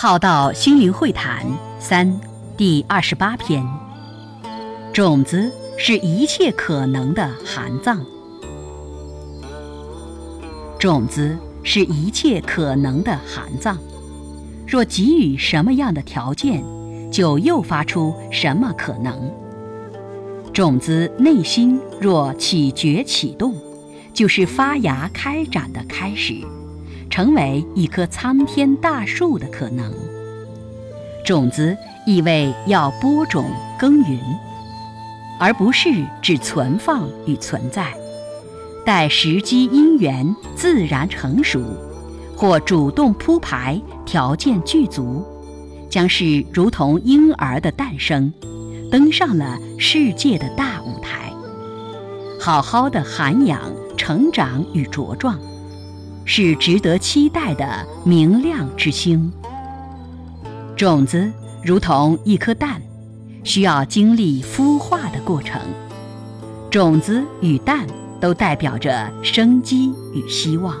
浩道心灵会谈三第二十八篇：种子是一切可能的含藏。种子是一切可能的含藏。若给予什么样的条件，就诱发出什么可能。种子内心若起觉启动，就是发芽开展的开始，成为一棵苍天大树的可能。种子意味要播种耕耘，而不是只存放与存在。待时机因缘自然成熟，或主动铺排条件具足。将是如同婴儿的诞生，登上了世界的大舞台，好好的涵养、成长与茁壮，是值得期待的明亮之星。种子如同一颗蛋，需要经历孵化的过程。种子与蛋都代表着生机与希望。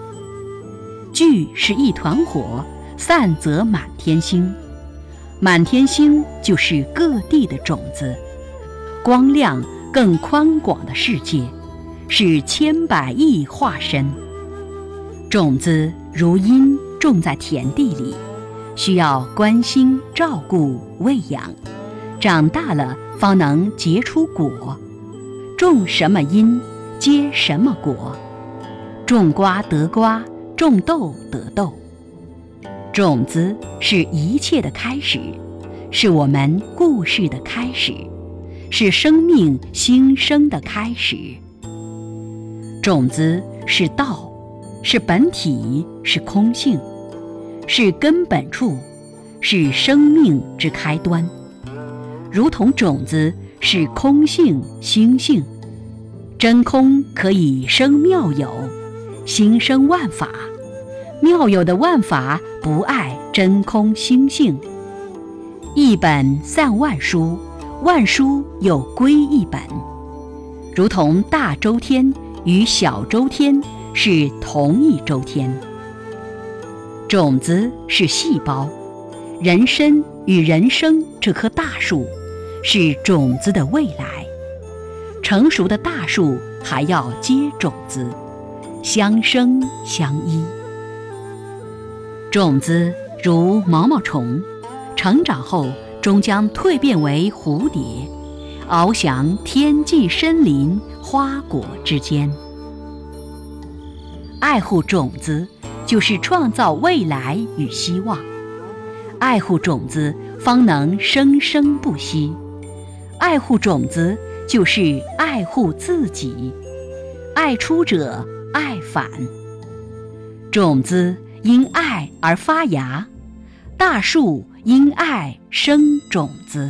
聚是一团火，散则满天星。满天星就是各地的种子，光亮更宽广的世界，是千百亿化身。种子如因种在田地里，需要关心照顾喂养，长大了方能结出果。种什么因，结什么果。种瓜得瓜，种豆得豆。种子是一切的开始，是我们故事的开始，是生命新生的开始。种子是道，是本体，是空性，是根本处，是生命之开端。如同种子是空性心性，真空可以生妙有，心生万法。妙有的万法不碍真空心性，一本散万书，万书又归一本。如同大周天与小周天是同一周天。种子是细胞，人参与人生这棵大树是种子的未来。成熟的大树还要结种子，相生相依。种子如毛毛虫，成长后终将蜕变为蝴蝶，翱翔天际森林花果之间。爱护种子，就是创造未来与希望；爱护种子，方能生生不息；爱护种子，就是爱护自己。爱出者爱返，种子。因爱而发芽，大树因爱生种子。